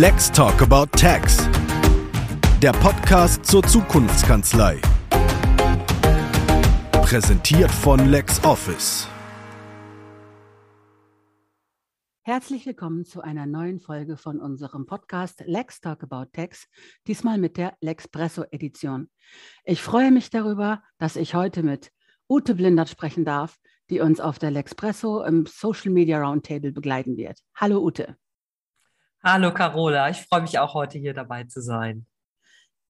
Let's Talk About Tax. Der Podcast zur Zukunftskanzlei. Präsentiert von LexOffice. Herzlich willkommen zu einer neuen Folge von unserem Podcast Lex Talk About Tax, diesmal mit der Lexpresso Edition. Ich freue mich darüber, dass ich heute mit Ute Blindert sprechen darf, die uns auf der Lexpresso im Social Media Roundtable begleiten wird. Hallo Ute. Hallo Carola, ich freue mich auch heute hier dabei zu sein.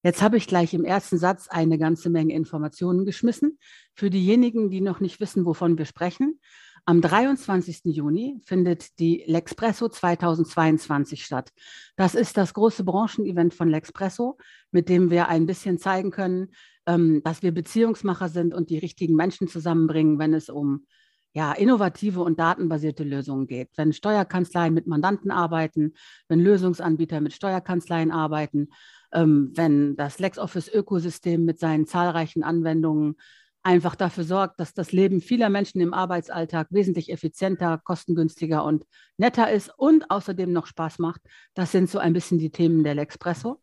Jetzt habe ich gleich im ersten Satz eine ganze Menge Informationen geschmissen. Für diejenigen, die noch nicht wissen, wovon wir sprechen, am 23. Juni findet die Lexpresso 2022 statt. Das ist das große Branchenevent von Lexpresso, mit dem wir ein bisschen zeigen können, ähm, dass wir Beziehungsmacher sind und die richtigen Menschen zusammenbringen, wenn es um ja, innovative und datenbasierte Lösungen geht. Wenn Steuerkanzleien mit Mandanten arbeiten, wenn Lösungsanbieter mit Steuerkanzleien arbeiten, ähm, wenn das LexOffice-Ökosystem mit seinen zahlreichen Anwendungen einfach dafür sorgt, dass das Leben vieler Menschen im Arbeitsalltag wesentlich effizienter, kostengünstiger und netter ist und außerdem noch Spaß macht. Das sind so ein bisschen die Themen der Lexpresso.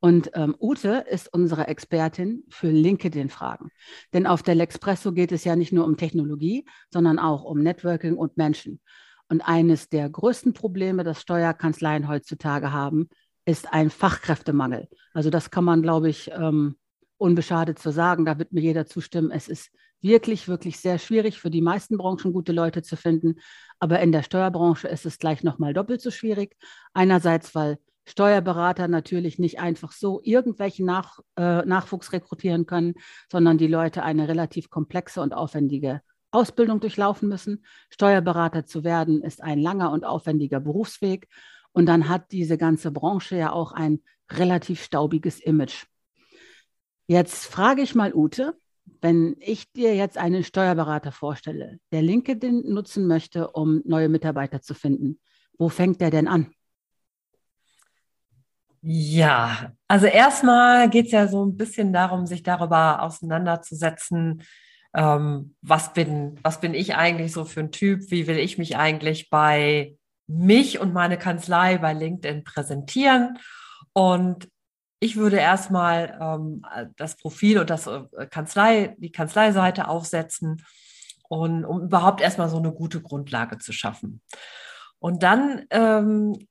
Und ähm, Ute ist unsere Expertin für LinkedIn-Fragen. Denn auf der Lexpresso geht es ja nicht nur um Technologie, sondern auch um Networking und Menschen. Und eines der größten Probleme, das Steuerkanzleien heutzutage haben, ist ein Fachkräftemangel. Also das kann man, glaube ich, ähm, unbeschadet zu sagen. Da wird mir jeder zustimmen. Es ist wirklich, wirklich sehr schwierig für die meisten Branchen gute Leute zu finden. Aber in der Steuerbranche ist es gleich nochmal doppelt so schwierig. Einerseits, weil Steuerberater natürlich nicht einfach so irgendwelchen Nach, äh, Nachwuchs rekrutieren können, sondern die Leute eine relativ komplexe und aufwendige Ausbildung durchlaufen müssen. Steuerberater zu werden ist ein langer und aufwendiger Berufsweg. Und dann hat diese ganze Branche ja auch ein relativ staubiges Image. Jetzt frage ich mal Ute, wenn ich dir jetzt einen Steuerberater vorstelle, der LinkedIn nutzen möchte, um neue Mitarbeiter zu finden, wo fängt der denn an? Ja, also erstmal geht es ja so ein bisschen darum, sich darüber auseinanderzusetzen, ähm, was, bin, was bin ich eigentlich so für ein Typ, wie will ich mich eigentlich bei mich und meine Kanzlei bei LinkedIn präsentieren. Und ich würde erstmal ähm, das Profil und das äh, Kanzlei, die Kanzleiseite aufsetzen, und, um überhaupt erstmal so eine gute Grundlage zu schaffen. Und dann ähm,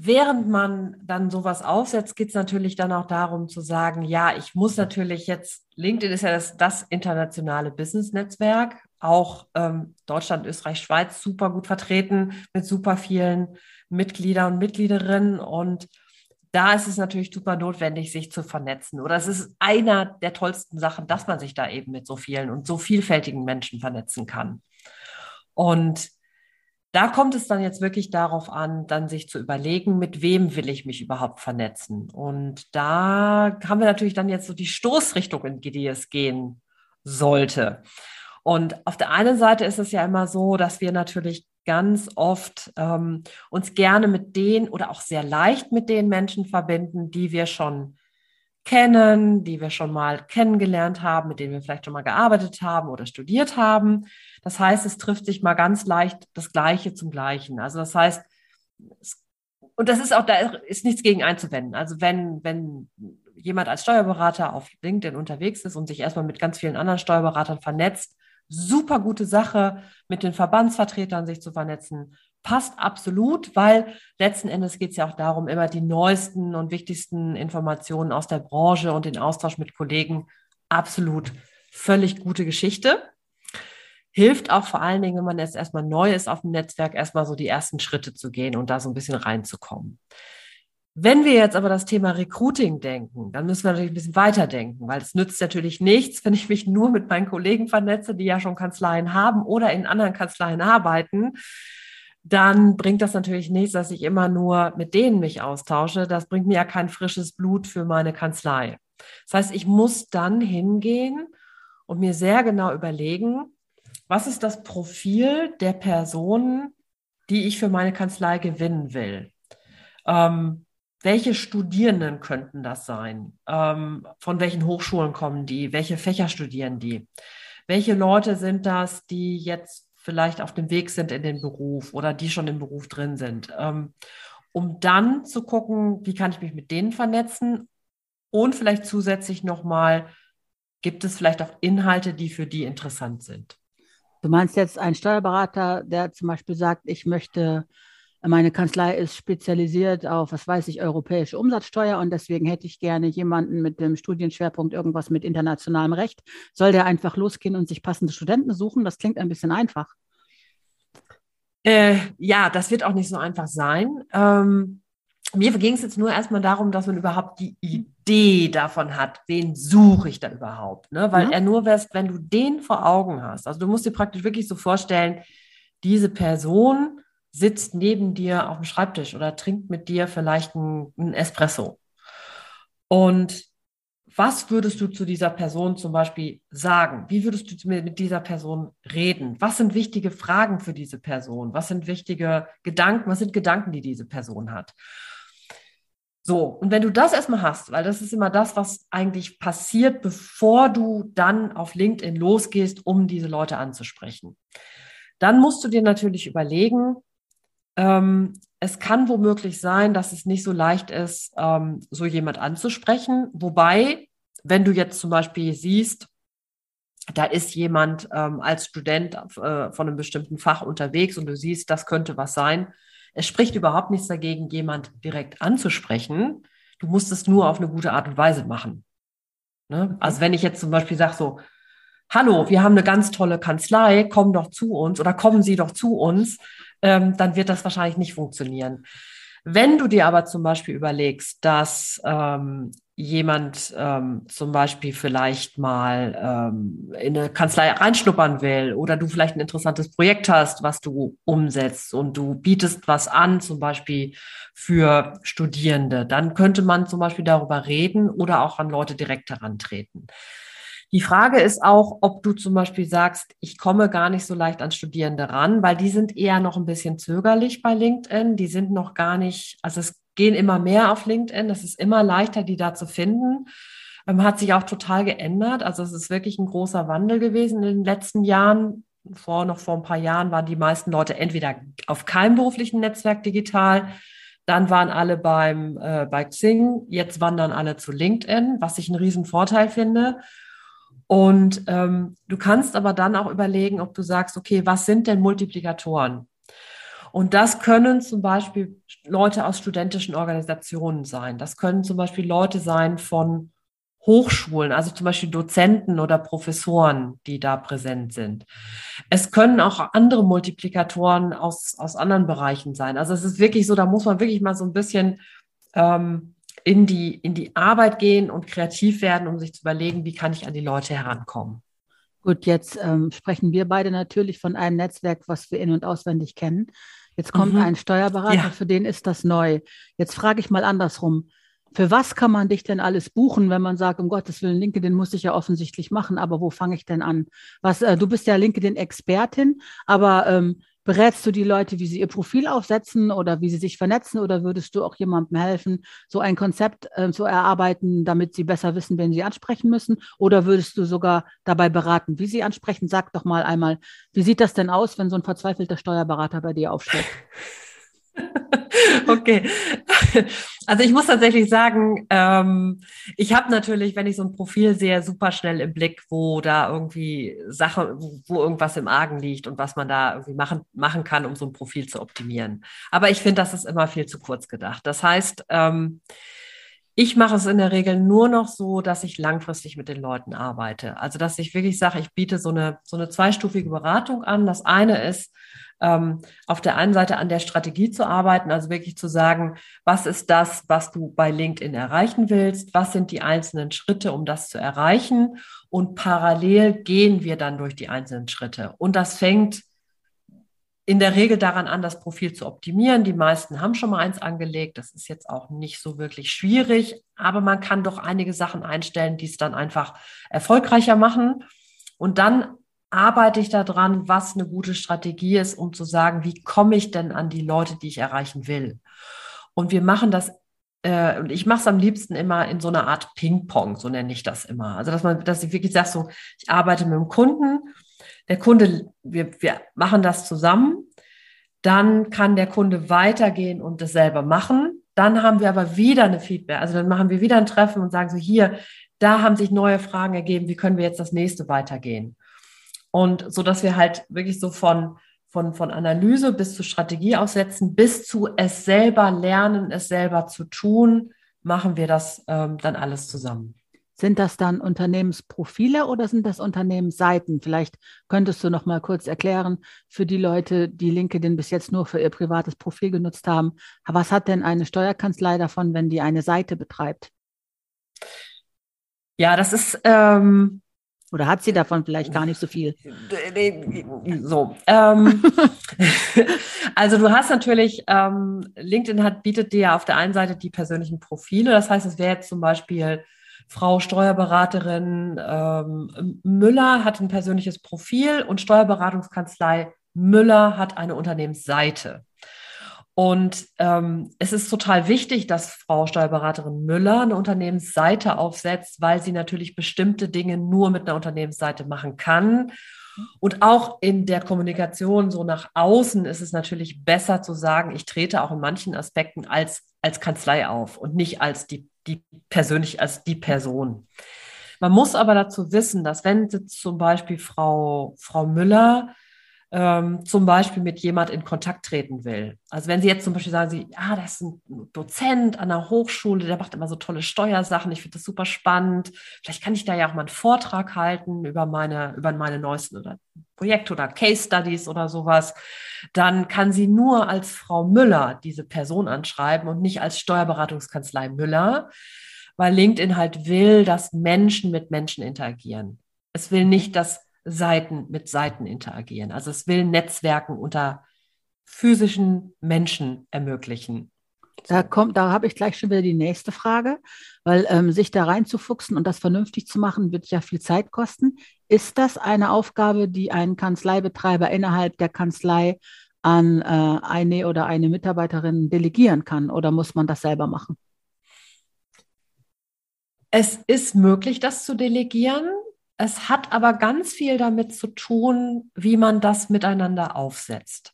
während man dann sowas aufsetzt, geht es natürlich dann auch darum zu sagen, ja, ich muss natürlich jetzt, LinkedIn ist ja das, das internationale Business-Netzwerk, auch ähm, Deutschland, Österreich, Schweiz super gut vertreten mit super vielen Mitgliedern und Mitgliederinnen und da ist es natürlich super notwendig, sich zu vernetzen. Oder es ist einer der tollsten Sachen, dass man sich da eben mit so vielen und so vielfältigen Menschen vernetzen kann. Und da kommt es dann jetzt wirklich darauf an, dann sich zu überlegen, mit wem will ich mich überhaupt vernetzen. Und da haben wir natürlich dann jetzt so die Stoßrichtung, in die es gehen sollte. Und auf der einen Seite ist es ja immer so, dass wir natürlich ganz oft ähm, uns gerne mit den oder auch sehr leicht mit den Menschen verbinden, die wir schon kennen, die wir schon mal kennengelernt haben, mit denen wir vielleicht schon mal gearbeitet haben oder studiert haben. Das heißt, es trifft sich mal ganz leicht das Gleiche zum Gleichen. Also das heißt, es, und das ist auch, da ist nichts gegen einzuwenden. Also wenn, wenn jemand als Steuerberater auf LinkedIn unterwegs ist und sich erstmal mit ganz vielen anderen Steuerberatern vernetzt, super gute Sache, mit den Verbandsvertretern sich zu vernetzen, passt absolut, weil letzten Endes geht es ja auch darum, immer die neuesten und wichtigsten Informationen aus der Branche und den Austausch mit Kollegen. Absolut völlig gute Geschichte. Hilft auch vor allen Dingen, wenn man jetzt erstmal neu ist auf dem Netzwerk, erstmal so die ersten Schritte zu gehen und da so ein bisschen reinzukommen. Wenn wir jetzt aber das Thema Recruiting denken, dann müssen wir natürlich ein bisschen weiterdenken, weil es nützt natürlich nichts, wenn ich mich nur mit meinen Kollegen vernetze, die ja schon Kanzleien haben oder in anderen Kanzleien arbeiten dann bringt das natürlich nichts, dass ich immer nur mit denen mich austausche. Das bringt mir ja kein frisches Blut für meine Kanzlei. Das heißt, ich muss dann hingehen und mir sehr genau überlegen, was ist das Profil der Person, die ich für meine Kanzlei gewinnen will. Ähm, welche Studierenden könnten das sein? Ähm, von welchen Hochschulen kommen die? Welche Fächer studieren die? Welche Leute sind das, die jetzt vielleicht auf dem Weg sind in den Beruf oder die schon im Beruf drin sind. Ähm, um dann zu gucken, wie kann ich mich mit denen vernetzen und vielleicht zusätzlich nochmal, gibt es vielleicht auch Inhalte, die für die interessant sind. Du meinst jetzt einen Steuerberater, der zum Beispiel sagt, ich möchte, meine Kanzlei ist spezialisiert auf, was weiß ich, europäische Umsatzsteuer und deswegen hätte ich gerne jemanden mit dem Studienschwerpunkt irgendwas mit internationalem Recht. Soll der einfach losgehen und sich passende Studenten suchen? Das klingt ein bisschen einfach. Äh, ja, das wird auch nicht so einfach sein. Ähm, mir ging es jetzt nur erstmal darum, dass man überhaupt die Idee davon hat, wen suche ich da überhaupt. Ne? Weil ja. er nur wärst, wenn du den vor Augen hast. Also du musst dir praktisch wirklich so vorstellen, diese Person sitzt neben dir auf dem Schreibtisch oder trinkt mit dir vielleicht einen Espresso. Und was würdest du zu dieser Person zum Beispiel sagen? Wie würdest du mit dieser Person reden? Was sind wichtige Fragen für diese Person? Was sind wichtige Gedanken? Was sind Gedanken, die diese Person hat? So, und wenn du das erstmal hast, weil das ist immer das, was eigentlich passiert, bevor du dann auf LinkedIn losgehst, um diese Leute anzusprechen, dann musst du dir natürlich überlegen, ähm, es kann womöglich sein, dass es nicht so leicht ist, ähm, so jemand anzusprechen. Wobei, wenn du jetzt zum Beispiel siehst, da ist jemand ähm, als Student äh, von einem bestimmten Fach unterwegs und du siehst, das könnte was sein, es spricht überhaupt nichts dagegen, jemand direkt anzusprechen. Du musst es nur auf eine gute Art und Weise machen. Ne? Also wenn ich jetzt zum Beispiel sage so, hallo, wir haben eine ganz tolle Kanzlei, komm doch zu uns oder kommen Sie doch zu uns, ähm, dann wird das wahrscheinlich nicht funktionieren. Wenn du dir aber zum Beispiel überlegst, dass ähm, jemand ähm, zum Beispiel vielleicht mal ähm, in eine Kanzlei reinschnuppern will oder du vielleicht ein interessantes Projekt hast, was du umsetzt und du bietest was an, zum Beispiel für Studierende, dann könnte man zum Beispiel darüber reden oder auch an Leute direkt herantreten. Die Frage ist auch, ob du zum Beispiel sagst, ich komme gar nicht so leicht an Studierende ran, weil die sind eher noch ein bisschen zögerlich bei LinkedIn. Die sind noch gar nicht, also es gehen immer mehr auf LinkedIn. Es ist immer leichter, die da zu finden. Ähm, hat sich auch total geändert. Also es ist wirklich ein großer Wandel gewesen in den letzten Jahren. Vor, noch vor ein paar Jahren waren die meisten Leute entweder auf keinem beruflichen Netzwerk digital, dann waren alle beim, äh, bei Xing, jetzt wandern alle zu LinkedIn, was ich einen riesen Vorteil finde. Und ähm, du kannst aber dann auch überlegen, ob du sagst, okay, was sind denn Multiplikatoren? Und das können zum Beispiel Leute aus studentischen Organisationen sein. Das können zum Beispiel Leute sein von Hochschulen, also zum Beispiel Dozenten oder Professoren, die da präsent sind. Es können auch andere Multiplikatoren aus, aus anderen Bereichen sein. Also es ist wirklich so, da muss man wirklich mal so ein bisschen ähm, in, die, in die Arbeit gehen und kreativ werden, um sich zu überlegen, wie kann ich an die Leute herankommen. Gut, jetzt ähm, sprechen wir beide natürlich von einem Netzwerk, was wir in- und auswendig kennen. Jetzt kommt mhm. ein Steuerberater, ja. für den ist das neu. Jetzt frage ich mal andersrum. Für was kann man dich denn alles buchen, wenn man sagt, um Gottes Willen, LinkedIn muss ich ja offensichtlich machen, aber wo fange ich denn an? Was, äh, du bist ja LinkedIn-Expertin, aber ähm, Berätst du die Leute, wie sie ihr Profil aufsetzen oder wie sie sich vernetzen oder würdest du auch jemandem helfen, so ein Konzept äh, zu erarbeiten, damit sie besser wissen, wen sie ansprechen müssen? Oder würdest du sogar dabei beraten, wie sie ansprechen? Sag doch mal einmal, wie sieht das denn aus, wenn so ein verzweifelter Steuerberater bei dir aufsteht? okay. Also ich muss tatsächlich sagen, ähm, ich habe natürlich, wenn ich so ein Profil sehe, super schnell im Blick, wo da irgendwie Sache, wo, wo irgendwas im Argen liegt und was man da irgendwie machen, machen kann, um so ein Profil zu optimieren. Aber ich finde, das ist immer viel zu kurz gedacht. Das heißt, ähm, ich mache es in der Regel nur noch so, dass ich langfristig mit den Leuten arbeite. Also, dass ich wirklich sage, ich biete so eine, so eine zweistufige Beratung an. Das eine ist, ähm, auf der einen Seite an der Strategie zu arbeiten, also wirklich zu sagen, was ist das, was du bei LinkedIn erreichen willst? Was sind die einzelnen Schritte, um das zu erreichen? Und parallel gehen wir dann durch die einzelnen Schritte. Und das fängt in der Regel daran an, das Profil zu optimieren. Die meisten haben schon mal eins angelegt. Das ist jetzt auch nicht so wirklich schwierig, aber man kann doch einige Sachen einstellen, die es dann einfach erfolgreicher machen. Und dann arbeite ich daran, was eine gute Strategie ist, um zu sagen, wie komme ich denn an die Leute, die ich erreichen will. Und wir machen das äh, und ich mache es am liebsten immer in so einer Art Ping-Pong, so nenne ich das immer. Also, dass man, dass ich wirklich sage, so, ich arbeite mit dem Kunden der Kunde, wir, wir machen das zusammen. Dann kann der Kunde weitergehen und das selber machen. Dann haben wir aber wieder eine Feedback. Also dann machen wir wieder ein Treffen und sagen so, hier, da haben sich neue Fragen ergeben, wie können wir jetzt das nächste weitergehen? Und so, dass wir halt wirklich so von, von, von Analyse bis zu Strategie aussetzen, bis zu es selber lernen, es selber zu tun, machen wir das ähm, dann alles zusammen. Sind das dann Unternehmensprofile oder sind das Unternehmensseiten? Vielleicht könntest du noch mal kurz erklären für die Leute, die LinkedIn bis jetzt nur für ihr privates Profil genutzt haben. Was hat denn eine Steuerkanzlei davon, wenn die eine Seite betreibt? Ja, das ist. Ähm, Oder hat sie davon vielleicht gar nicht so viel? So. Ähm, also du hast natürlich, ähm, LinkedIn hat, bietet dir auf der einen Seite die persönlichen Profile. Das heißt, es wäre jetzt zum Beispiel Frau Steuerberaterin ähm, Müller hat ein persönliches Profil und Steuerberatungskanzlei Müller hat eine Unternehmensseite. Und ähm, es ist total wichtig, dass Frau Steuerberaterin Müller eine Unternehmensseite aufsetzt, weil sie natürlich bestimmte Dinge nur mit einer Unternehmensseite machen kann. Und auch in der Kommunikation so nach außen ist es natürlich besser zu sagen, ich trete auch in manchen Aspekten als, als Kanzlei auf und nicht als die, die persönlich als die Person. Man muss aber dazu wissen, dass wenn zum Beispiel Frau, Frau Müller ähm, zum Beispiel mit jemand in Kontakt treten will. Also wenn Sie jetzt zum Beispiel sagen, Sie, ah, das ist ein Dozent an der Hochschule, der macht immer so tolle Steuersachen, ich finde das super spannend. Vielleicht kann ich da ja auch mal einen Vortrag halten über meine, über meine neuesten oder Projekte oder Case Studies oder sowas. Dann kann sie nur als Frau Müller diese Person anschreiben und nicht als Steuerberatungskanzlei Müller, weil LinkedIn halt will, dass Menschen mit Menschen interagieren. Es will nicht, dass Seiten mit Seiten interagieren. Also es will Netzwerken unter physischen Menschen ermöglichen. Da kommt, da habe ich gleich schon wieder die nächste Frage, weil ähm, sich da reinzufuchsen und das vernünftig zu machen, wird ja viel Zeit kosten. Ist das eine Aufgabe, die ein Kanzleibetreiber innerhalb der Kanzlei an äh, eine oder eine Mitarbeiterin delegieren kann oder muss man das selber machen? Es ist möglich, das zu delegieren. Es hat aber ganz viel damit zu tun, wie man das miteinander aufsetzt.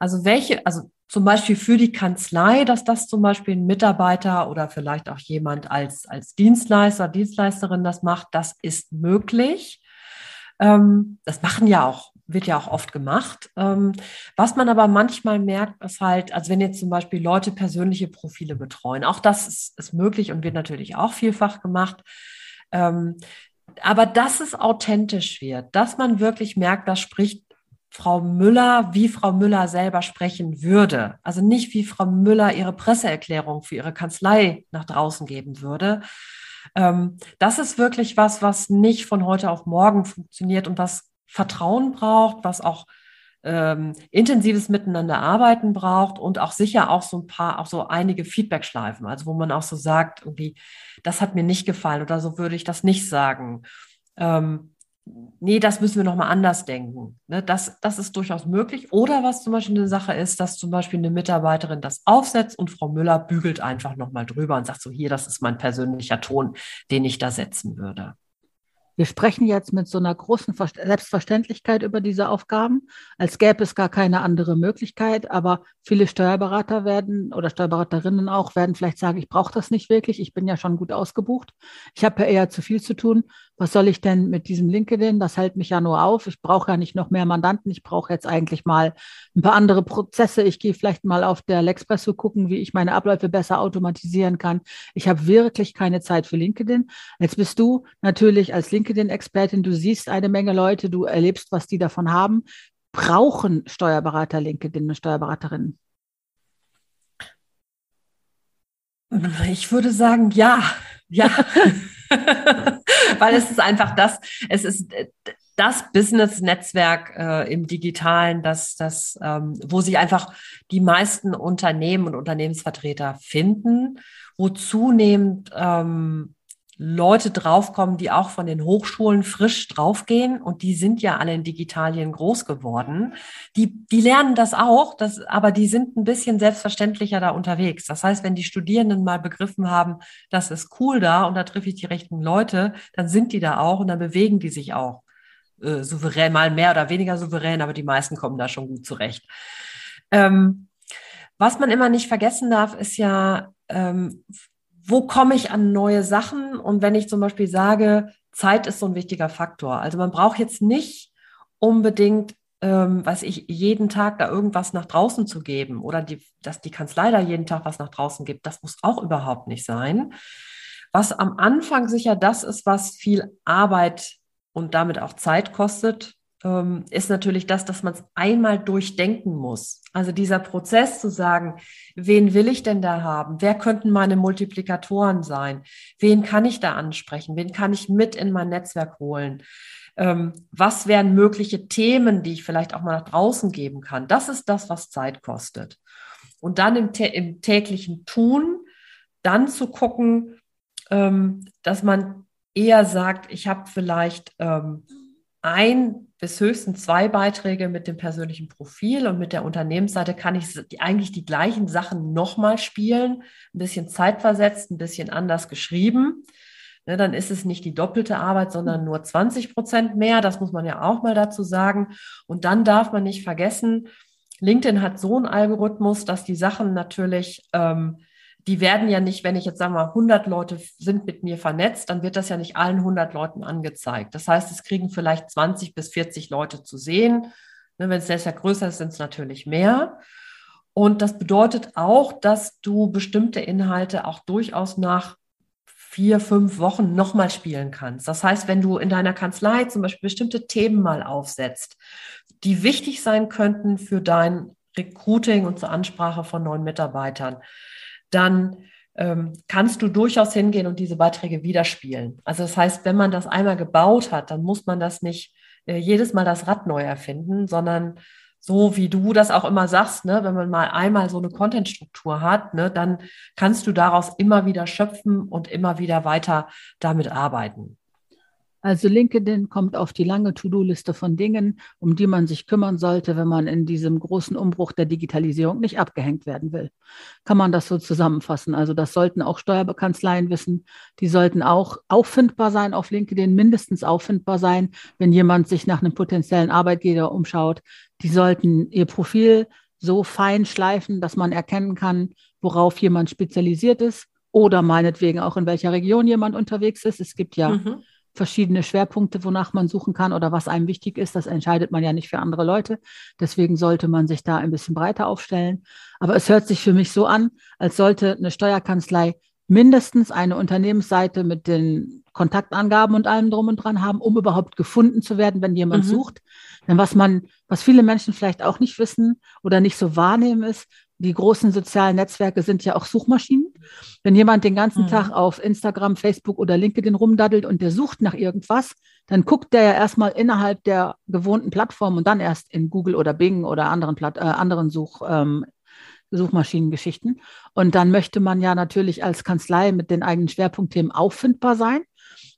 Also welche, also zum Beispiel für die Kanzlei, dass das zum Beispiel ein Mitarbeiter oder vielleicht auch jemand als, als Dienstleister, Dienstleisterin das macht, das ist möglich. Ähm, das machen ja auch, wird ja auch oft gemacht. Ähm, was man aber manchmal merkt, ist halt, also wenn jetzt zum Beispiel Leute persönliche Profile betreuen, auch das ist, ist möglich und wird natürlich auch vielfach gemacht. Aber dass es authentisch wird, dass man wirklich merkt, da spricht Frau Müller, wie Frau Müller selber sprechen würde. Also nicht wie Frau Müller ihre Presseerklärung für ihre Kanzlei nach draußen geben würde. Ähm, das ist wirklich was, was nicht von heute auf morgen funktioniert und was Vertrauen braucht, was auch ähm, intensives Miteinander arbeiten braucht und auch sicher auch so ein paar, auch so einige Feedback-Schleifen, also wo man auch so sagt, irgendwie, das hat mir nicht gefallen oder so würde ich das nicht sagen. Ähm, nee, das müssen wir nochmal anders denken. Ne, das, das ist durchaus möglich. Oder was zum Beispiel eine Sache ist, dass zum Beispiel eine Mitarbeiterin das aufsetzt und Frau Müller bügelt einfach nochmal drüber und sagt so, hier, das ist mein persönlicher Ton, den ich da setzen würde. Wir sprechen jetzt mit so einer großen Selbstverständlichkeit über diese Aufgaben, als gäbe es gar keine andere Möglichkeit. Aber viele Steuerberater werden oder Steuerberaterinnen auch werden vielleicht sagen, ich brauche das nicht wirklich, ich bin ja schon gut ausgebucht. Ich habe ja eher zu viel zu tun. Was soll ich denn mit diesem LinkedIn? Das hält mich ja nur auf. Ich brauche ja nicht noch mehr Mandanten. Ich brauche jetzt eigentlich mal ein paar andere Prozesse. Ich gehe vielleicht mal auf der Lexpresso gucken, wie ich meine Abläufe besser automatisieren kann. Ich habe wirklich keine Zeit für LinkedIn. Jetzt bist du natürlich als LinkedIn LinkedIn-Expertin, du siehst eine Menge Leute, du erlebst, was die davon haben. Brauchen Steuerberater LinkedIn und Steuerberaterinnen? Ich würde sagen, ja, ja. Weil es ist einfach das, es ist das Business-Netzwerk äh, im Digitalen, das, das, ähm, wo sich einfach die meisten Unternehmen und Unternehmensvertreter finden, wo zunehmend ähm, Leute draufkommen, die auch von den Hochschulen frisch draufgehen und die sind ja alle in Digitalien groß geworden. Die, die lernen das auch, das, aber die sind ein bisschen selbstverständlicher da unterwegs. Das heißt, wenn die Studierenden mal begriffen haben, das ist cool da und da treffe ich die rechten Leute, dann sind die da auch und dann bewegen die sich auch äh, souverän, mal mehr oder weniger souverän, aber die meisten kommen da schon gut zurecht. Ähm, was man immer nicht vergessen darf, ist ja, ähm, wo komme ich an neue Sachen? Und wenn ich zum Beispiel sage, Zeit ist so ein wichtiger Faktor. Also man braucht jetzt nicht unbedingt, ähm, weiß ich, jeden Tag da irgendwas nach draußen zu geben oder die, dass die Kanzlei da jeden Tag was nach draußen gibt. Das muss auch überhaupt nicht sein. Was am Anfang sicher das ist, was viel Arbeit und damit auch Zeit kostet, ähm, ist natürlich das, dass man es einmal durchdenken muss. Also dieser Prozess zu sagen, wen will ich denn da haben? Wer könnten meine Multiplikatoren sein? Wen kann ich da ansprechen? Wen kann ich mit in mein Netzwerk holen? Ähm, was wären mögliche Themen, die ich vielleicht auch mal nach draußen geben kann? Das ist das, was Zeit kostet. Und dann im, im täglichen Tun, dann zu gucken, ähm, dass man eher sagt, ich habe vielleicht ein bis höchstens zwei Beiträge mit dem persönlichen Profil und mit der Unternehmensseite kann ich eigentlich die gleichen Sachen nochmal spielen, ein bisschen zeitversetzt, ein bisschen anders geschrieben. Ne, dann ist es nicht die doppelte Arbeit, sondern nur 20 Prozent mehr. Das muss man ja auch mal dazu sagen. Und dann darf man nicht vergessen, LinkedIn hat so einen Algorithmus, dass die Sachen natürlich ähm, die werden ja nicht, wenn ich jetzt sage mal 100 Leute sind mit mir vernetzt, dann wird das ja nicht allen 100 Leuten angezeigt. Das heißt, es kriegen vielleicht 20 bis 40 Leute zu sehen. Ne, wenn es sehr, sehr größer ist, sind es natürlich mehr. Und das bedeutet auch, dass du bestimmte Inhalte auch durchaus nach vier, fünf Wochen nochmal spielen kannst. Das heißt, wenn du in deiner Kanzlei zum Beispiel bestimmte Themen mal aufsetzt, die wichtig sein könnten für dein Recruiting und zur Ansprache von neuen Mitarbeitern, dann ähm, kannst du durchaus hingehen und diese Beiträge widerspielen. Also das heißt, wenn man das einmal gebaut hat, dann muss man das nicht äh, jedes Mal das Rad neu erfinden, sondern so wie du das auch immer sagst, ne, wenn man mal einmal so eine Content-Struktur hat, ne, dann kannst du daraus immer wieder schöpfen und immer wieder weiter damit arbeiten. Also LinkedIn kommt auf die lange To-Do-Liste von Dingen, um die man sich kümmern sollte, wenn man in diesem großen Umbruch der Digitalisierung nicht abgehängt werden will. Kann man das so zusammenfassen? Also das sollten auch Steuerbekanzleien wissen. Die sollten auch auffindbar sein auf LinkedIn, mindestens auffindbar sein, wenn jemand sich nach einem potenziellen Arbeitgeber umschaut. Die sollten ihr Profil so fein schleifen, dass man erkennen kann, worauf jemand spezialisiert ist oder meinetwegen auch in welcher Region jemand unterwegs ist. Es gibt ja mhm verschiedene Schwerpunkte, wonach man suchen kann oder was einem wichtig ist. Das entscheidet man ja nicht für andere Leute. Deswegen sollte man sich da ein bisschen breiter aufstellen. Aber es hört sich für mich so an, als sollte eine Steuerkanzlei mindestens eine Unternehmensseite mit den Kontaktangaben und allem drum und dran haben, um überhaupt gefunden zu werden, wenn jemand mhm. sucht. Denn was man, was viele Menschen vielleicht auch nicht wissen oder nicht so wahrnehmen, ist, die großen sozialen Netzwerke sind ja auch Suchmaschinen. Wenn jemand den ganzen mhm. Tag auf Instagram, Facebook oder LinkedIn rumdaddelt und der sucht nach irgendwas, dann guckt der ja erstmal innerhalb der gewohnten Plattform und dann erst in Google oder Bing oder anderen, Platt, äh, anderen Such, ähm, Suchmaschinengeschichten. Und dann möchte man ja natürlich als Kanzlei mit den eigenen Schwerpunktthemen auffindbar sein.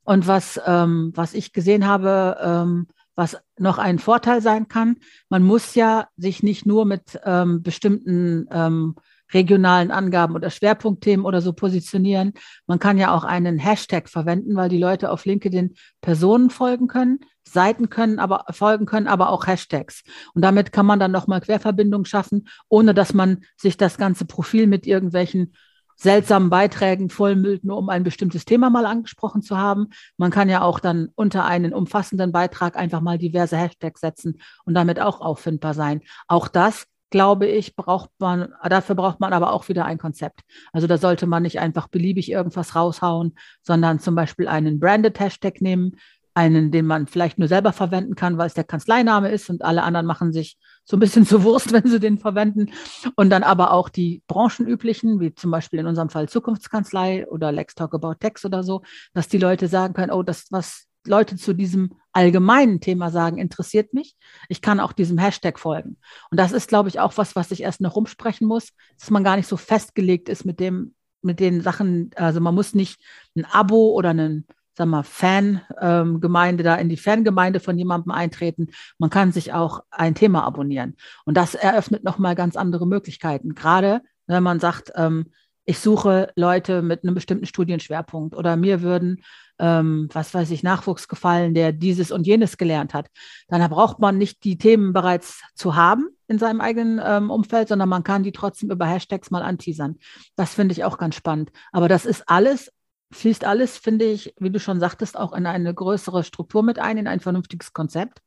Und was, ähm, was ich gesehen habe, ähm, was noch ein Vorteil sein kann. Man muss ja sich nicht nur mit ähm, bestimmten ähm, regionalen Angaben oder Schwerpunktthemen oder so positionieren. Man kann ja auch einen Hashtag verwenden, weil die Leute auf LinkedIn Personen folgen können, Seiten können, aber folgen können, aber auch Hashtags. Und damit kann man dann nochmal Querverbindungen schaffen, ohne dass man sich das ganze Profil mit irgendwelchen seltsamen Beiträgen vollmüllt, nur um ein bestimmtes Thema mal angesprochen zu haben. Man kann ja auch dann unter einen umfassenden Beitrag einfach mal diverse Hashtags setzen und damit auch auffindbar sein. Auch das glaube ich, braucht man, dafür braucht man aber auch wieder ein Konzept. Also da sollte man nicht einfach beliebig irgendwas raushauen, sondern zum Beispiel einen Branded Hashtag nehmen, einen, den man vielleicht nur selber verwenden kann, weil es der Kanzleiname ist und alle anderen machen sich so ein bisschen zur Wurst, wenn sie den verwenden. Und dann aber auch die branchenüblichen, wie zum Beispiel in unserem Fall Zukunftskanzlei oder Lex Talk About Text oder so, dass die Leute sagen können, oh, das, was Leute zu diesem allgemeinen Thema sagen, interessiert mich. Ich kann auch diesem Hashtag folgen. Und das ist, glaube ich, auch was, was ich erst noch rumsprechen muss, dass man gar nicht so festgelegt ist mit dem, mit den Sachen. Also man muss nicht ein Abo oder einen sag mal, Fangemeinde, ähm, da in die Fangemeinde von jemandem eintreten. Man kann sich auch ein Thema abonnieren. Und das eröffnet nochmal ganz andere Möglichkeiten. Gerade wenn man sagt, ähm, ich suche Leute mit einem bestimmten Studienschwerpunkt oder mir würden ähm, was weiß ich, Nachwuchs gefallen, der dieses und jenes gelernt hat. Dann braucht man nicht die Themen bereits zu haben in seinem eigenen ähm, Umfeld, sondern man kann die trotzdem über Hashtags mal anteasern. Das finde ich auch ganz spannend. Aber das ist alles fließt alles, finde ich, wie du schon sagtest, auch in eine größere Struktur mit ein, in ein vernünftiges Konzept.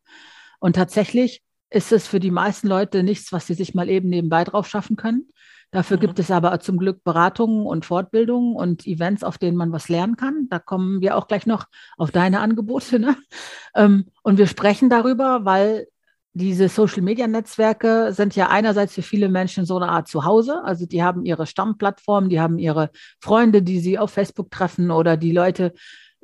Und tatsächlich ist es für die meisten Leute nichts, was sie sich mal eben nebenbei drauf schaffen können. Dafür mhm. gibt es aber zum Glück Beratungen und Fortbildungen und Events, auf denen man was lernen kann. Da kommen wir auch gleich noch auf deine Angebote. Ne? Ähm, und wir sprechen darüber, weil diese Social-Media-Netzwerke sind ja einerseits für viele Menschen so eine Art Zuhause. Also die haben ihre Stammplattform, die haben ihre Freunde, die sie auf Facebook treffen oder die Leute,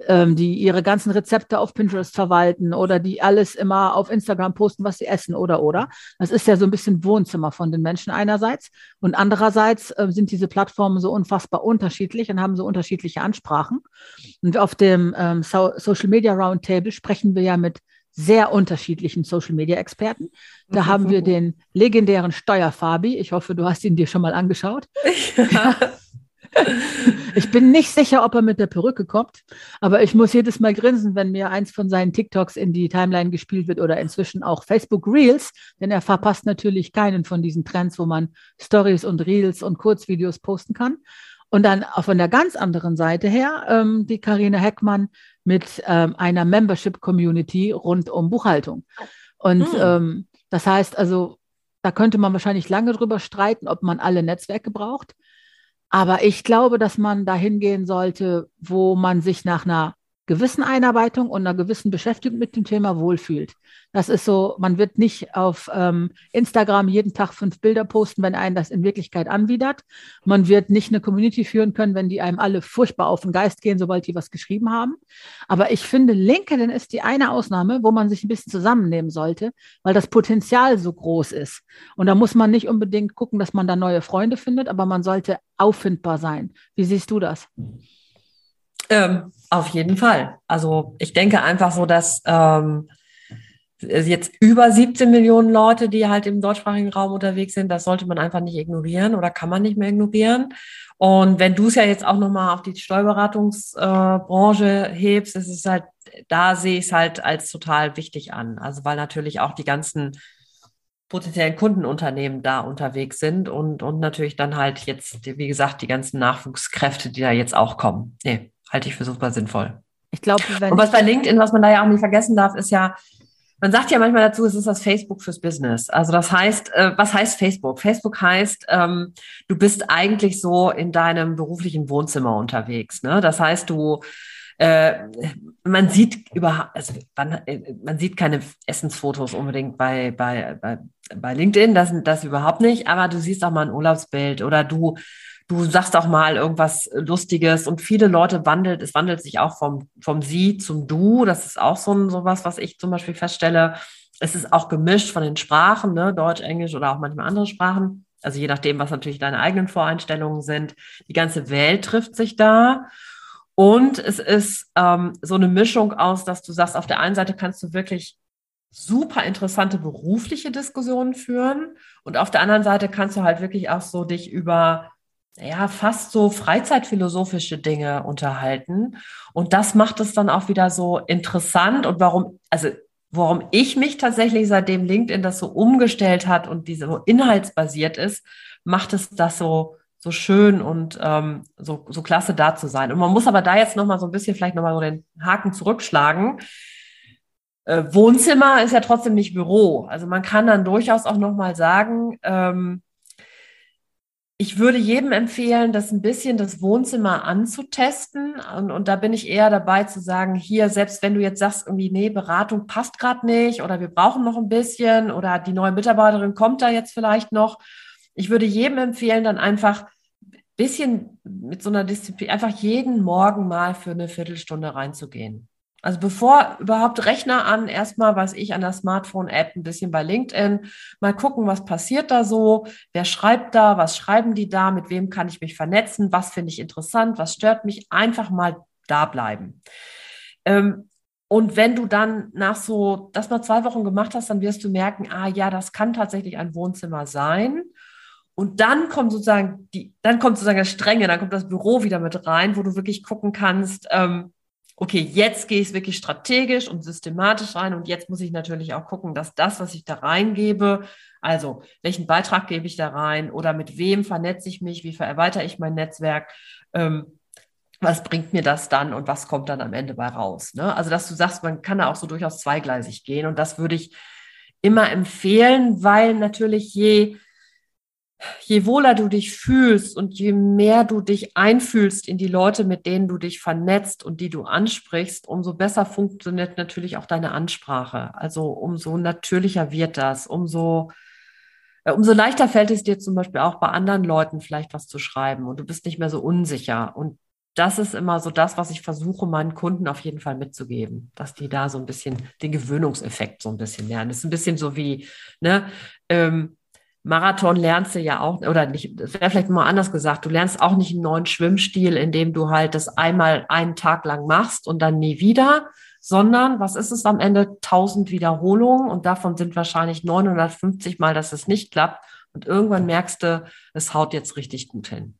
ähm, die ihre ganzen Rezepte auf Pinterest verwalten oder die alles immer auf Instagram posten, was sie essen oder oder. Das ist ja so ein bisschen Wohnzimmer von den Menschen einerseits. Und andererseits äh, sind diese Plattformen so unfassbar unterschiedlich und haben so unterschiedliche Ansprachen. Und auf dem ähm, so Social Media Roundtable sprechen wir ja mit sehr unterschiedlichen Social-Media-Experten. Da haben wir den legendären Steuerfabi. Ich hoffe, du hast ihn dir schon mal angeschaut. Ja. Ich bin nicht sicher, ob er mit der Perücke kommt, aber ich muss jedes Mal grinsen, wenn mir eins von seinen TikToks in die Timeline gespielt wird oder inzwischen auch Facebook Reels, denn er verpasst natürlich keinen von diesen Trends, wo man Stories und Reels und Kurzvideos posten kann. Und dann von der ganz anderen Seite her ähm, die Karina Heckmann mit ähm, einer Membership-Community rund um Buchhaltung. Und hm. ähm, das heißt also, da könnte man wahrscheinlich lange drüber streiten, ob man alle Netzwerke braucht. Aber ich glaube, dass man dahin gehen sollte, wo man sich nach einer gewissen Einarbeitung und einer gewissen Beschäftigung mit dem Thema wohlfühlt. Das ist so, man wird nicht auf ähm, Instagram jeden Tag fünf Bilder posten, wenn einen das in Wirklichkeit anwidert. Man wird nicht eine Community führen können, wenn die einem alle furchtbar auf den Geist gehen, sobald die was geschrieben haben. Aber ich finde, LinkedIn ist die eine Ausnahme, wo man sich ein bisschen zusammennehmen sollte, weil das Potenzial so groß ist. Und da muss man nicht unbedingt gucken, dass man da neue Freunde findet, aber man sollte auffindbar sein. Wie siehst du das? Ähm, auf jeden Fall. Also ich denke einfach so, dass ähm, jetzt über 17 Millionen Leute, die halt im deutschsprachigen Raum unterwegs sind, das sollte man einfach nicht ignorieren oder kann man nicht mehr ignorieren. Und wenn du es ja jetzt auch nochmal auf die Steuerberatungsbranche äh, hebst, ist es halt, da sehe ich es halt als total wichtig an. Also weil natürlich auch die ganzen potenziellen Kundenunternehmen da unterwegs sind und, und natürlich dann halt jetzt, wie gesagt, die ganzen Nachwuchskräfte, die da jetzt auch kommen. Nee, halte ich für super sinnvoll. Ich glaube. Und was bei LinkedIn, was man da ja auch nicht vergessen darf, ist ja, man sagt ja manchmal dazu, es ist das Facebook fürs Business. Also das heißt, äh, was heißt Facebook? Facebook heißt, ähm, du bist eigentlich so in deinem beruflichen Wohnzimmer unterwegs. Ne? Das heißt, du äh, man sieht über, also man, äh, man sieht keine Essensfotos unbedingt bei, bei, bei, bei LinkedIn, das, das überhaupt nicht, aber du siehst auch mal ein Urlaubsbild oder du du sagst auch mal irgendwas Lustiges und viele Leute wandelt, es wandelt sich auch vom, vom Sie zum Du. Das ist auch so ein, sowas, was ich zum Beispiel feststelle. Es ist auch gemischt von den Sprachen, ne? Deutsch, Englisch oder auch manchmal andere Sprachen. Also je nachdem, was natürlich deine eigenen Voreinstellungen sind. Die ganze Welt trifft sich da. Und es ist ähm, so eine Mischung aus, dass du sagst, auf der einen Seite kannst du wirklich super interessante berufliche Diskussionen führen und auf der anderen Seite kannst du halt wirklich auch so dich über ja, fast so freizeitphilosophische Dinge unterhalten. Und das macht es dann auch wieder so interessant und warum, also warum ich mich tatsächlich seitdem LinkedIn das so umgestellt hat und diese so inhaltsbasiert ist, macht es das so so schön und ähm, so, so klasse da zu sein. Und man muss aber da jetzt nochmal so ein bisschen vielleicht nochmal so den Haken zurückschlagen. Äh, Wohnzimmer ist ja trotzdem nicht Büro. Also man kann dann durchaus auch nochmal sagen, ähm, ich würde jedem empfehlen, das ein bisschen das Wohnzimmer anzutesten. Und, und da bin ich eher dabei zu sagen, hier, selbst wenn du jetzt sagst, irgendwie, nee, Beratung passt gerade nicht oder wir brauchen noch ein bisschen oder die neue Mitarbeiterin kommt da jetzt vielleicht noch. Ich würde jedem empfehlen, dann einfach ein bisschen mit so einer Disziplin, einfach jeden Morgen mal für eine Viertelstunde reinzugehen. Also bevor überhaupt Rechner an, erstmal, was ich an der Smartphone-App ein bisschen bei LinkedIn, mal gucken, was passiert da so, wer schreibt da, was schreiben die da, mit wem kann ich mich vernetzen, was finde ich interessant, was stört mich, einfach mal da bleiben. Ähm, und wenn du dann nach so, das mal zwei Wochen gemacht hast, dann wirst du merken, ah ja, das kann tatsächlich ein Wohnzimmer sein. Und dann kommt sozusagen die, dann kommt sozusagen das Strenge, dann kommt das Büro wieder mit rein, wo du wirklich gucken kannst, ähm, okay, jetzt gehe ich wirklich strategisch und systematisch rein und jetzt muss ich natürlich auch gucken, dass das, was ich da reingebe, also welchen Beitrag gebe ich da rein oder mit wem vernetze ich mich, wie erweitere ich mein Netzwerk, ähm, was bringt mir das dann und was kommt dann am Ende bei raus. Ne? Also dass du sagst, man kann da auch so durchaus zweigleisig gehen und das würde ich immer empfehlen, weil natürlich je je wohler du dich fühlst und je mehr du dich einfühlst in die Leute, mit denen du dich vernetzt und die du ansprichst, umso besser funktioniert natürlich auch deine Ansprache. Also umso natürlicher wird das, umso, äh, umso leichter fällt es dir zum Beispiel auch bei anderen Leuten vielleicht was zu schreiben und du bist nicht mehr so unsicher. Und das ist immer so das, was ich versuche, meinen Kunden auf jeden Fall mitzugeben, dass die da so ein bisschen den Gewöhnungseffekt so ein bisschen lernen. Das ist ein bisschen so wie, ne, ähm, Marathon lernst du ja auch, oder nicht, wäre vielleicht mal anders gesagt, du lernst auch nicht einen neuen Schwimmstil, indem du halt das einmal einen Tag lang machst und dann nie wieder, sondern was ist es am Ende? 1000 Wiederholungen und davon sind wahrscheinlich 950 Mal, dass es nicht klappt und irgendwann merkst du, es haut jetzt richtig gut hin.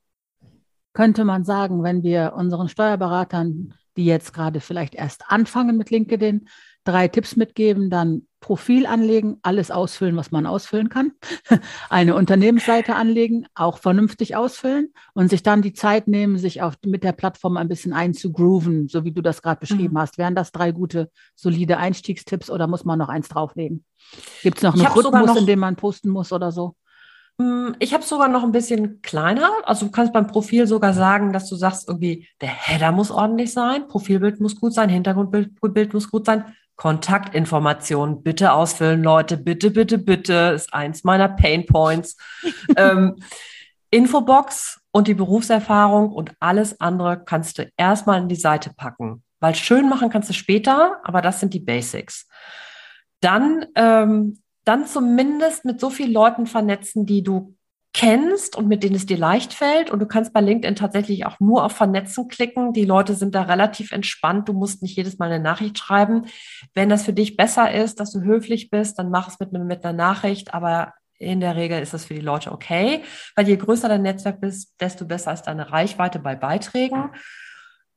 Könnte man sagen, wenn wir unseren Steuerberatern, die jetzt gerade vielleicht erst anfangen mit LinkedIn, drei Tipps mitgeben, dann Profil anlegen, alles ausfüllen, was man ausfüllen kann, eine Unternehmensseite anlegen, auch vernünftig ausfüllen und sich dann die Zeit nehmen, sich auf, mit der Plattform ein bisschen einzugrooven, so wie du das gerade beschrieben mhm. hast. Wären das drei gute, solide Einstiegstipps oder muss man noch eins drauflegen? Gibt es noch einen Rhythmus, noch, in dem man posten muss oder so? Hm, ich habe sogar noch ein bisschen kleiner. Also du kannst beim Profil sogar sagen, dass du sagst irgendwie, der Header muss ordentlich sein, Profilbild muss gut sein, Hintergrundbild muss gut sein, Kontaktinformationen bitte ausfüllen, Leute, bitte, bitte, bitte, ist eins meiner Pain Points. ähm, Infobox und die Berufserfahrung und alles andere kannst du erstmal in die Seite packen, weil schön machen kannst du später, aber das sind die Basics. Dann, ähm, dann zumindest mit so vielen Leuten vernetzen, die du kennst und mit denen es dir leicht fällt. Und du kannst bei LinkedIn tatsächlich auch nur auf Vernetzen klicken. Die Leute sind da relativ entspannt. Du musst nicht jedes Mal eine Nachricht schreiben. Wenn das für dich besser ist, dass du höflich bist, dann mach es mit, mit einer Nachricht. Aber in der Regel ist das für die Leute okay, weil je größer dein Netzwerk ist, desto besser ist deine Reichweite bei Beiträgen.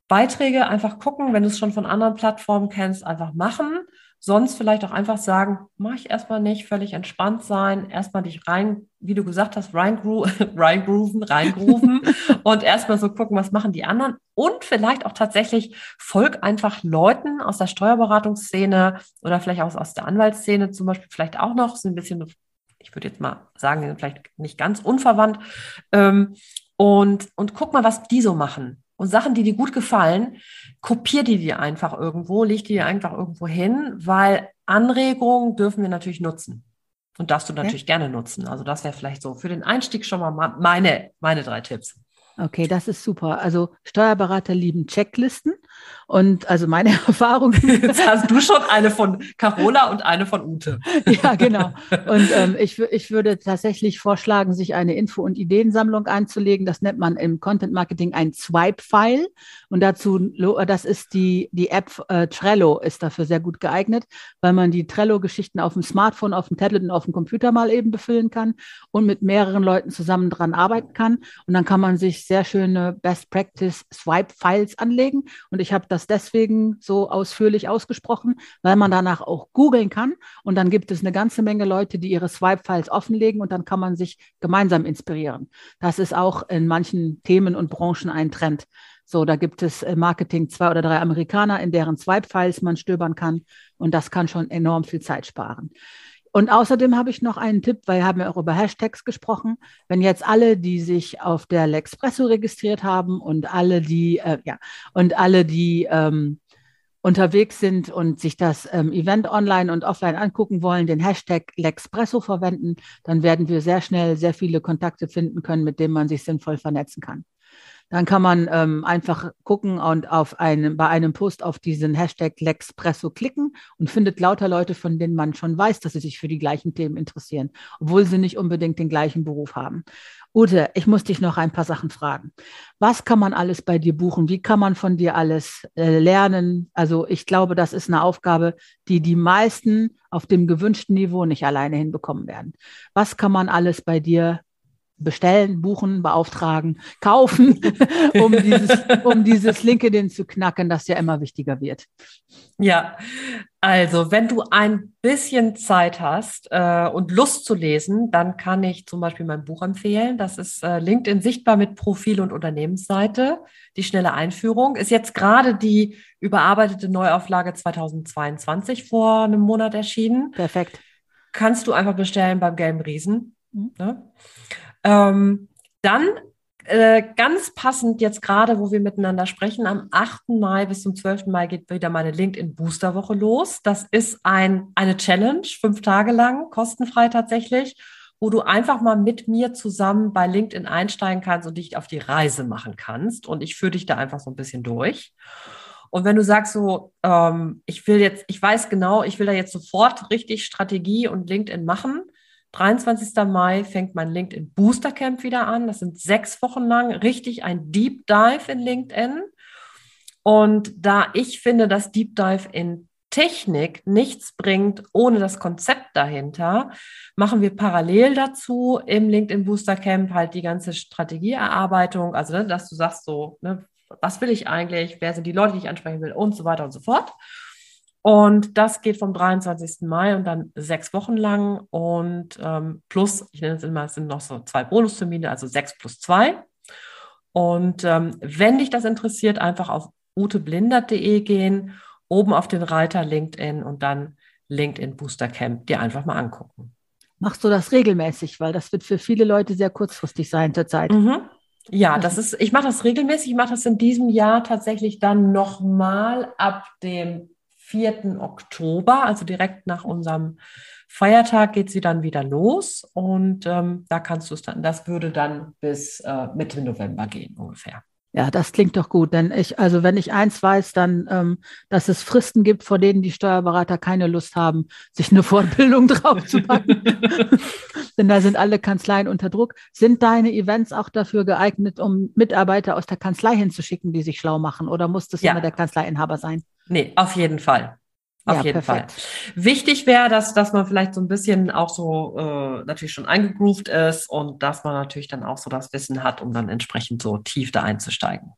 Beiträge einfach gucken, wenn du es schon von anderen Plattformen kennst, einfach machen. Sonst vielleicht auch einfach sagen, mach ich erstmal nicht, völlig entspannt sein, erstmal dich rein, wie du gesagt hast, reingrooven, reingrooven und erstmal so gucken, was machen die anderen. Und vielleicht auch tatsächlich folg einfach Leuten aus der Steuerberatungsszene oder vielleicht auch aus der Anwaltsszene zum Beispiel vielleicht auch noch, so ein bisschen, ich würde jetzt mal sagen, vielleicht nicht ganz unverwandt ähm, und, und guck mal, was die so machen und Sachen, die dir gut gefallen, kopier die dir einfach irgendwo, leg die dir einfach irgendwo hin, weil Anregungen dürfen wir natürlich nutzen. Und darfst du natürlich ja. gerne nutzen. Also das wäre vielleicht so für den Einstieg schon mal meine, meine drei Tipps. Okay, das ist super. Also Steuerberater lieben Checklisten und also meine Erfahrung. Jetzt hast du schon eine von Carola und eine von Ute. ja, genau. Und ähm, ich, ich würde tatsächlich vorschlagen, sich eine Info- und Ideensammlung einzulegen. Das nennt man im Content Marketing ein Swipe-File. Und dazu, das ist die, die App äh, Trello ist dafür sehr gut geeignet, weil man die Trello-Geschichten auf dem Smartphone, auf dem Tablet und auf dem Computer mal eben befüllen kann und mit mehreren Leuten zusammen dran arbeiten kann. Und dann kann man sich sehr schöne Best Practice Swipe Files anlegen. Und ich habe das deswegen so ausführlich ausgesprochen, weil man danach auch googeln kann. Und dann gibt es eine ganze Menge Leute, die ihre Swipe Files offenlegen und dann kann man sich gemeinsam inspirieren. Das ist auch in manchen Themen und Branchen ein Trend. So, da gibt es äh, Marketing zwei oder drei Amerikaner, in deren Swipe-Files man stöbern kann. Und das kann schon enorm viel Zeit sparen. Und außerdem habe ich noch einen Tipp, weil wir haben ja auch über Hashtags gesprochen. Wenn jetzt alle, die sich auf der L'Expresso registriert haben und alle, die, äh, ja, und alle, die ähm, unterwegs sind und sich das ähm, Event online und offline angucken wollen, den Hashtag L'Expresso verwenden, dann werden wir sehr schnell sehr viele Kontakte finden können, mit denen man sich sinnvoll vernetzen kann. Dann kann man ähm, einfach gucken und auf einem, bei einem Post auf diesen Hashtag Lexpresso klicken und findet lauter Leute, von denen man schon weiß, dass sie sich für die gleichen Themen interessieren, obwohl sie nicht unbedingt den gleichen Beruf haben. Ute, ich muss dich noch ein paar Sachen fragen. Was kann man alles bei dir buchen? Wie kann man von dir alles äh, lernen? Also ich glaube, das ist eine Aufgabe, die die meisten auf dem gewünschten Niveau nicht alleine hinbekommen werden. Was kann man alles bei dir bestellen, buchen, beauftragen, kaufen, um, dieses, um dieses LinkedIn zu knacken, das ja immer wichtiger wird. Ja, also wenn du ein bisschen Zeit hast äh, und Lust zu lesen, dann kann ich zum Beispiel mein Buch empfehlen. Das ist äh, LinkedIn sichtbar mit Profil und Unternehmensseite. Die schnelle Einführung ist jetzt gerade die überarbeitete Neuauflage 2022 vor einem Monat erschienen. Perfekt. Kannst du einfach bestellen beim Gelben Riesen. Mhm. Ne? Ähm, dann äh, ganz passend jetzt gerade, wo wir miteinander sprechen, am 8. Mai bis zum 12. Mai geht wieder meine LinkedIn Booster Woche los. Das ist ein, eine Challenge, fünf Tage lang, kostenfrei tatsächlich, wo du einfach mal mit mir zusammen bei LinkedIn einsteigen kannst und dich auf die Reise machen kannst. Und ich führe dich da einfach so ein bisschen durch. Und wenn du sagst so, ähm, ich will jetzt, ich weiß genau, ich will da jetzt sofort richtig Strategie und LinkedIn machen, 23. Mai fängt mein LinkedIn Booster Camp wieder an. Das sind sechs Wochen lang richtig ein Deep Dive in LinkedIn. Und da ich finde, dass Deep Dive in Technik nichts bringt ohne das Konzept dahinter, machen wir parallel dazu im LinkedIn Booster Camp halt die ganze Strategieerarbeitung, also ne, dass du sagst so, ne, was will ich eigentlich, wer sind die Leute, die ich ansprechen will und so weiter und so fort. Und das geht vom 23. Mai und dann sechs Wochen lang. Und ähm, plus, ich nenne es immer, es sind noch so zwei Bonustermine, also sechs plus zwei. Und ähm, wenn dich das interessiert, einfach auf uteblindert.de gehen, oben auf den Reiter LinkedIn und dann LinkedIn Booster Camp dir einfach mal angucken. Machst du das regelmäßig? Weil das wird für viele Leute sehr kurzfristig sein zurzeit. Mhm. Ja, das ist, ich mache das regelmäßig. Ich mache das in diesem Jahr tatsächlich dann nochmal ab dem 4. Oktober, also direkt nach unserem Feiertag geht sie dann wieder los und ähm, da kannst du es dann, das würde dann bis äh, Mitte November gehen ungefähr. Ja, das klingt doch gut. Denn ich, also wenn ich eins weiß, dann, ähm, dass es Fristen gibt, vor denen die Steuerberater keine Lust haben, sich eine Fortbildung draufzupacken. denn da sind alle Kanzleien unter Druck. Sind deine Events auch dafür geeignet, um Mitarbeiter aus der Kanzlei hinzuschicken, die sich schlau machen? Oder muss das ja. immer der Kanzleiinhaber sein? Nee, auf jeden Fall. Auf ja, jeden perfekt. Fall. Wichtig wäre, dass, dass man vielleicht so ein bisschen auch so äh, natürlich schon eingegroovt ist und dass man natürlich dann auch so das Wissen hat, um dann entsprechend so tief da einzusteigen.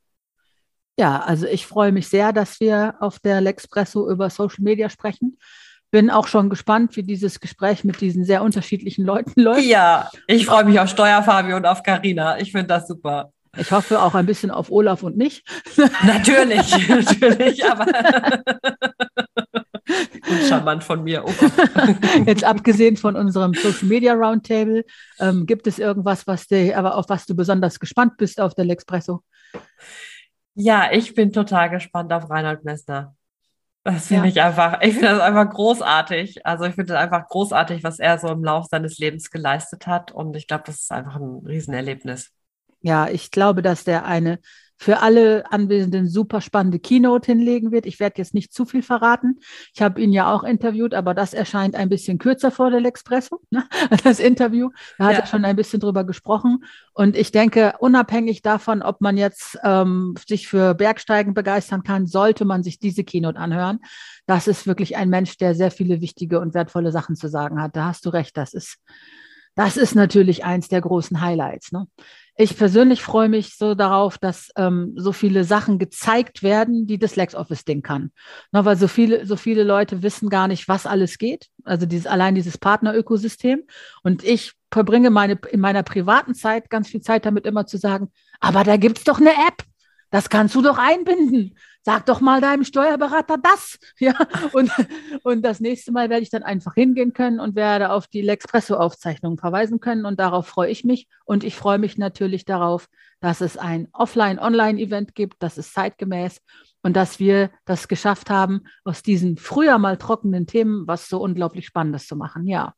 Ja, also ich freue mich sehr, dass wir auf der Lexpresso über Social Media sprechen. Bin auch schon gespannt, wie dieses Gespräch mit diesen sehr unterschiedlichen Leuten läuft. Ja, ich freue mich auf Steuerfabi und auf Karina. Ich finde das super. Ich hoffe auch ein bisschen auf Olaf und mich. Natürlich, natürlich, aber charmant von mir. Oh Jetzt abgesehen von unserem Social Media Roundtable, ähm, gibt es irgendwas, was dir, aber auf was du besonders gespannt bist auf der L'Expresso? Ja, ich bin total gespannt auf Reinhold Messner. Das finde ja. ich einfach, ich finde das einfach großartig. Also ich finde es einfach großartig, was er so im Laufe seines Lebens geleistet hat. Und ich glaube, das ist einfach ein Riesenerlebnis. Ja, ich glaube, dass der eine für alle Anwesenden super spannende Keynote hinlegen wird. Ich werde jetzt nicht zu viel verraten. Ich habe ihn ja auch interviewt, aber das erscheint ein bisschen kürzer vor der L'Expresso, ne? das Interview. Da hat ja. er schon ein bisschen drüber gesprochen. Und ich denke, unabhängig davon, ob man jetzt ähm, sich für Bergsteigen begeistern kann, sollte man sich diese Keynote anhören. Das ist wirklich ein Mensch, der sehr viele wichtige und wertvolle Sachen zu sagen hat. Da hast du recht. Das ist, das ist natürlich eins der großen Highlights. Ne? Ich persönlich freue mich so darauf, dass ähm, so viele Sachen gezeigt werden, die das LexOffice-Ding kann. Na, weil so viele, so viele Leute wissen gar nicht, was alles geht. Also dieses, allein dieses Partnerökosystem. Und ich verbringe meine, in meiner privaten Zeit ganz viel Zeit damit, immer zu sagen, aber da gibt's doch eine App. Das kannst du doch einbinden. Sag doch mal deinem Steuerberater das. Ja, und, und das nächste Mal werde ich dann einfach hingehen können und werde auf die Lexpresso-Aufzeichnung verweisen können. Und darauf freue ich mich. Und ich freue mich natürlich darauf, dass es ein Offline-Online-Event gibt, das ist zeitgemäß und dass wir das geschafft haben, aus diesen früher mal trockenen Themen was so unglaublich Spannendes zu machen. Ja.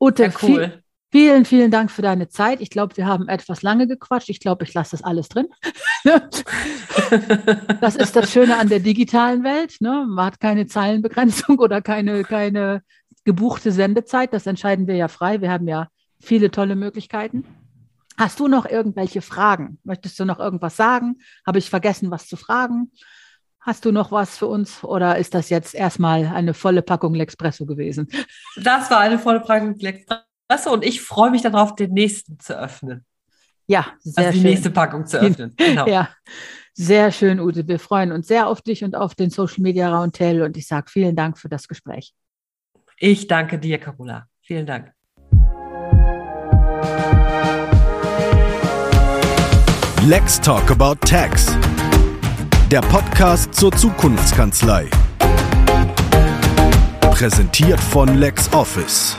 Ute, ja, cool. Viel, Vielen, vielen Dank für deine Zeit. Ich glaube, wir haben etwas lange gequatscht. Ich glaube, ich lasse das alles drin. das ist das Schöne an der digitalen Welt. Ne? Man hat keine Zeilenbegrenzung oder keine, keine gebuchte Sendezeit. Das entscheiden wir ja frei. Wir haben ja viele tolle Möglichkeiten. Hast du noch irgendwelche Fragen? Möchtest du noch irgendwas sagen? Habe ich vergessen, was zu fragen? Hast du noch was für uns oder ist das jetzt erstmal eine volle Packung L'Expresso gewesen? Das war eine volle Packung L'Expresso. Weißt du, und ich freue mich darauf, den nächsten zu öffnen. Ja, sehr also die schön. nächste Packung zu öffnen. Genau. Ja, sehr schön, Ute. Wir freuen uns sehr auf dich und auf den Social Media Roundtable und ich sage vielen Dank für das Gespräch. Ich danke dir, Carola. Vielen Dank. Let's Talk About Tax. Der Podcast zur Zukunftskanzlei. Präsentiert von LexOffice.